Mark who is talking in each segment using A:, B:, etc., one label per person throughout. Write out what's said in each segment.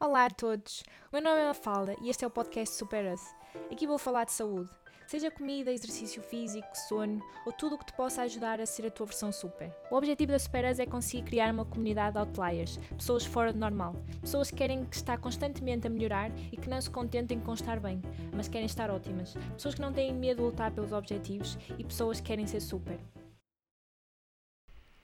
A: Olá a todos, o meu nome é Mafalda e este é o podcast Super Us. Aqui vou falar de saúde, seja comida, exercício físico, sono ou tudo o que te possa ajudar a ser a tua versão super. O objetivo da Super Us é conseguir criar uma comunidade de outliers, pessoas fora do normal, pessoas que querem estar constantemente a melhorar e que não se contentem com estar bem, mas querem estar ótimas, pessoas que não têm medo de lutar pelos objetivos e pessoas que querem ser super.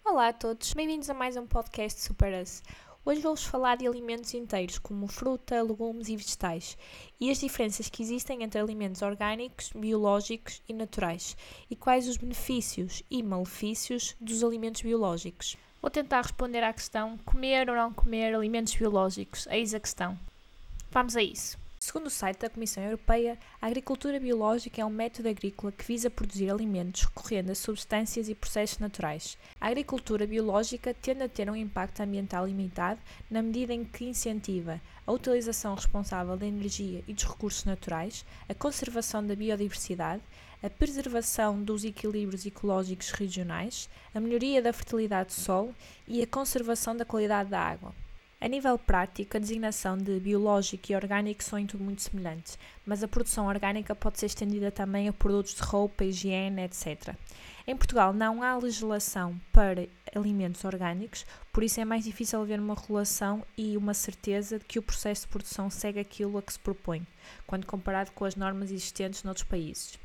A: Olá a todos, bem-vindos a mais um podcast Super Us. Hoje vou-vos falar de alimentos inteiros, como fruta, legumes e vegetais, e as diferenças que existem entre alimentos orgânicos, biológicos e naturais, e quais os benefícios e malefícios dos alimentos biológicos. Vou tentar responder à questão comer ou não comer alimentos biológicos. Eis a questão. Vamos a isso. Segundo o site da Comissão Europeia, a agricultura biológica é um método agrícola que visa produzir alimentos recorrendo a substâncias e processos naturais. A agricultura biológica tende a ter um impacto ambiental limitado na medida em que incentiva a utilização responsável da energia e dos recursos naturais, a conservação da biodiversidade, a preservação dos equilíbrios ecológicos regionais, a melhoria da fertilidade do solo e a conservação da qualidade da água. A nível prático, a designação de biológico e orgânico são em tudo muito semelhantes, mas a produção orgânica pode ser estendida também a produtos de roupa, higiene, etc. Em Portugal não há legislação para alimentos orgânicos, por isso é mais difícil haver uma relação e uma certeza de que o processo de produção segue aquilo a que se propõe, quando comparado com as normas existentes noutros países.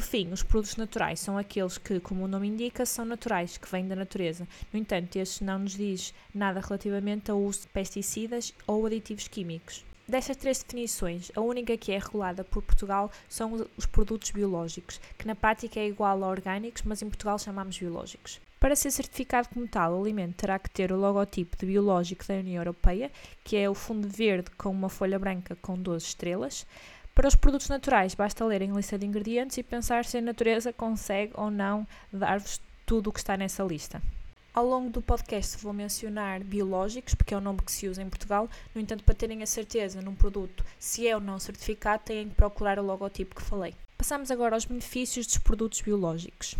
A: Por fim, os produtos naturais são aqueles que, como o nome indica, são naturais, que vêm da natureza. No entanto, estes não nos diz nada relativamente ao uso de pesticidas ou aditivos químicos. Destas três definições, a única que é regulada por Portugal são os produtos biológicos, que na prática é igual a orgânicos, mas em Portugal chamamos biológicos. Para ser certificado como tal, o alimento terá que ter o logotipo de biológico da União Europeia, que é o fundo verde com uma folha branca com 12 estrelas. Para os produtos naturais, basta lerem a lista de ingredientes e pensar se a natureza consegue ou não dar-vos tudo o que está nessa lista. Ao longo do podcast vou mencionar biológicos, porque é o nome que se usa em Portugal. No entanto, para terem a certeza num produto se é ou não certificado, têm que procurar o logotipo que falei. Passamos agora aos benefícios dos produtos biológicos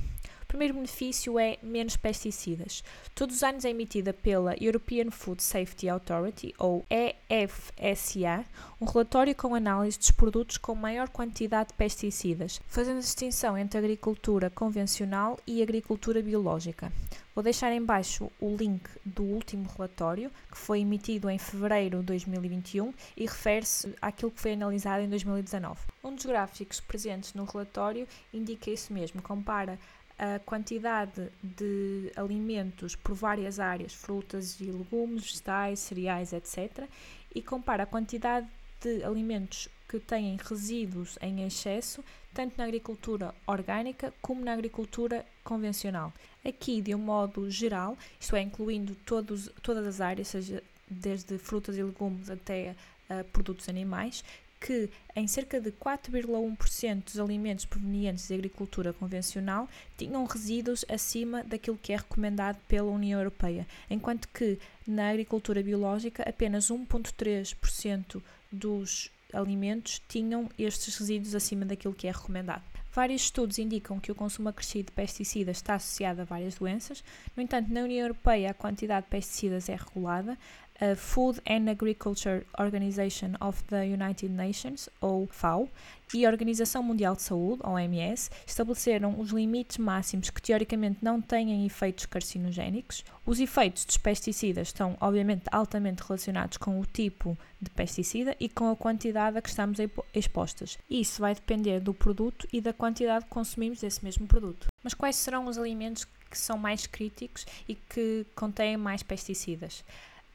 A: primeiro benefício é menos pesticidas. Todos os anos é emitida pela European Food Safety Authority, ou EFSA, um relatório com análise dos produtos com maior quantidade de pesticidas, fazendo distinção entre agricultura convencional e agricultura biológica. Vou deixar em baixo o link do último relatório, que foi emitido em fevereiro de 2021 e refere-se àquilo que foi analisado em 2019. Um dos gráficos presentes no relatório indica isso mesmo, compara a quantidade de alimentos por várias áreas, frutas e legumes, vegetais, cereais, etc., e compara a quantidade de alimentos que têm resíduos em excesso, tanto na agricultura orgânica como na agricultura convencional. Aqui, de um modo geral, isto é, incluindo todos, todas as áreas, seja desde frutas e legumes até uh, produtos animais, que em cerca de 4,1% dos alimentos provenientes da agricultura convencional tinham resíduos acima daquilo que é recomendado pela União Europeia, enquanto que na agricultura biológica apenas 1,3% dos alimentos tinham estes resíduos acima daquilo que é recomendado. Vários estudos indicam que o consumo acrescido de pesticidas está associado a várias doenças. No entanto, na União Europeia a quantidade de pesticidas é regulada. A Food and Agriculture Organization of the United Nations, ou FAO, e a Organização Mundial de Saúde, OMS, estabeleceram os limites máximos que teoricamente não têm efeitos carcinogénicos. Os efeitos dos pesticidas estão, obviamente, altamente relacionados com o tipo de pesticida e com a quantidade a que estamos expostas. Isso vai depender do produto e da quantidade que consumimos desse mesmo produto. Mas quais serão os alimentos que são mais críticos e que contêm mais pesticidas?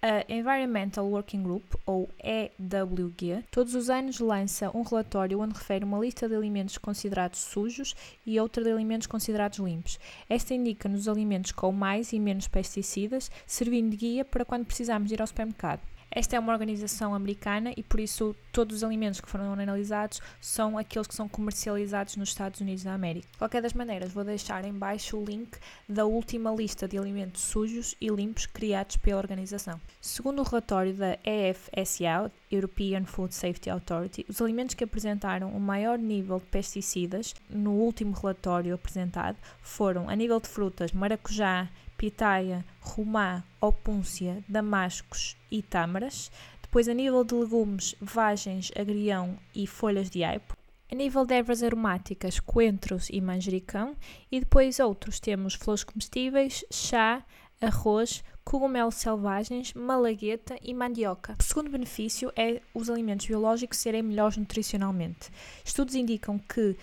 A: A Environmental Working Group, ou EWG, todos os anos lança um relatório onde refere uma lista de alimentos considerados sujos e outra de alimentos considerados limpos. Esta indica-nos os alimentos com mais e menos pesticidas, servindo de guia para quando precisamos ir ao supermercado. Esta é uma organização americana e por isso todos os alimentos que foram analisados são aqueles que são comercializados nos Estados Unidos da América. De qualquer das maneiras, vou deixar em baixo o link da última lista de alimentos sujos e limpos criados pela organização. Segundo o relatório da EFSA, European Food Safety Authority, os alimentos que apresentaram o maior nível de pesticidas no último relatório apresentado foram, a nível de frutas, maracujá, pitaia, romã, opúncia, damascos e tâmaras. Depois, a nível de legumes, vagens, agrião e folhas de aipo. A nível de ervas aromáticas, coentros e manjericão. E depois outros, temos flores comestíveis, chá, arroz, cogumelos selvagens, malagueta e mandioca. O segundo benefício é os alimentos biológicos serem melhores nutricionalmente. Estudos indicam que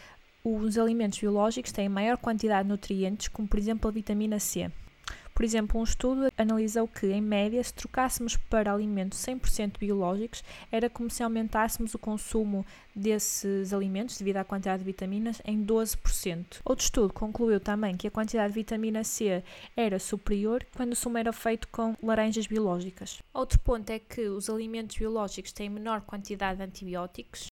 A: os alimentos biológicos têm maior quantidade de nutrientes, como por exemplo a vitamina C. Por exemplo, um estudo analisou que, em média, se trocássemos para alimentos 100% biológicos, era como se aumentássemos o consumo desses alimentos, devido à quantidade de vitaminas, em 12%. Outro estudo concluiu também que a quantidade de vitamina C era superior quando o sumo era feito com laranjas biológicas. Outro ponto é que os alimentos biológicos têm menor quantidade de antibióticos,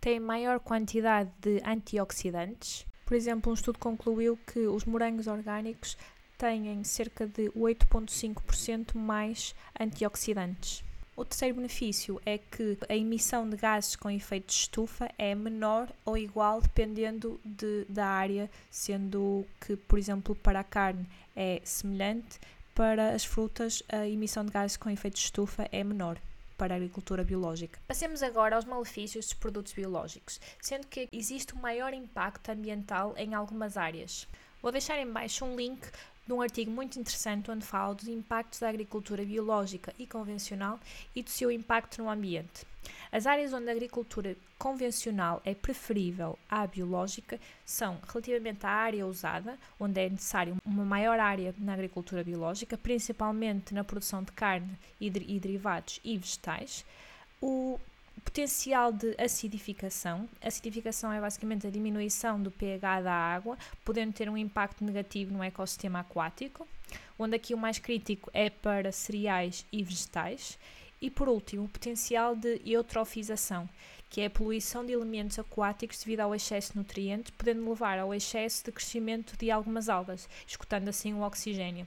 A: têm maior quantidade de antioxidantes. Por exemplo, um estudo concluiu que os morangos orgânicos têm cerca de 8,5% mais antioxidantes. O terceiro benefício é que a emissão de gases com efeito de estufa é menor ou igual dependendo de, da área, sendo que, por exemplo, para a carne é semelhante, para as frutas a emissão de gases com efeito de estufa é menor para a agricultura biológica. Passemos agora aos malefícios dos produtos biológicos, sendo que existe um maior impacto ambiental em algumas áreas. Vou deixar em baixo um link de um artigo muito interessante onde fala dos impactos da agricultura biológica e convencional e do seu impacto no ambiente. As áreas onde a agricultura convencional é preferível à biológica são relativamente à área usada, onde é necessário uma maior área na agricultura biológica, principalmente na produção de carne e, de, e derivados e vegetais, o potencial de acidificação. Acidificação é basicamente a diminuição do pH da água, podendo ter um impacto negativo no ecossistema aquático, onde aqui o mais crítico é para cereais e vegetais. E por último, o potencial de eutrofização, que é a poluição de elementos aquáticos devido ao excesso de nutrientes, podendo levar ao excesso de crescimento de algumas algas, escutando assim o oxigênio.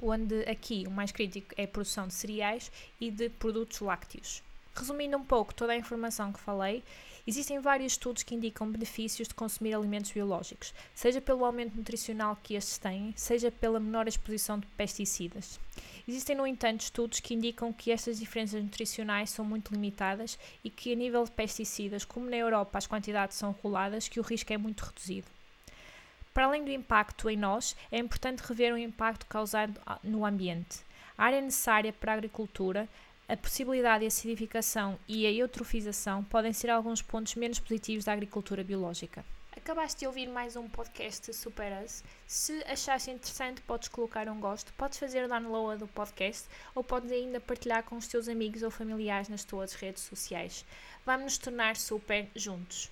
A: Onde aqui o mais crítico é a produção de cereais e de produtos lácteos. Resumindo um pouco toda a informação que falei, existem vários estudos que indicam benefícios de consumir alimentos biológicos, seja pelo aumento nutricional que estes têm, seja pela menor exposição de pesticidas. Existem, no entanto, estudos que indicam que estas diferenças nutricionais são muito limitadas e que, a nível de pesticidas, como na Europa as quantidades são reguladas, que o risco é muito reduzido. Para além do impacto em nós, é importante rever o impacto causado no ambiente. A área necessária para a agricultura a possibilidade de acidificação e a eutrofização podem ser alguns pontos menos positivos da agricultura biológica. Acabaste de ouvir mais um podcast Super Us. Se achaste interessante, podes colocar um gosto, podes fazer download do podcast ou podes ainda partilhar com os teus amigos ou familiares nas tuas redes sociais. Vamos nos tornar super juntos.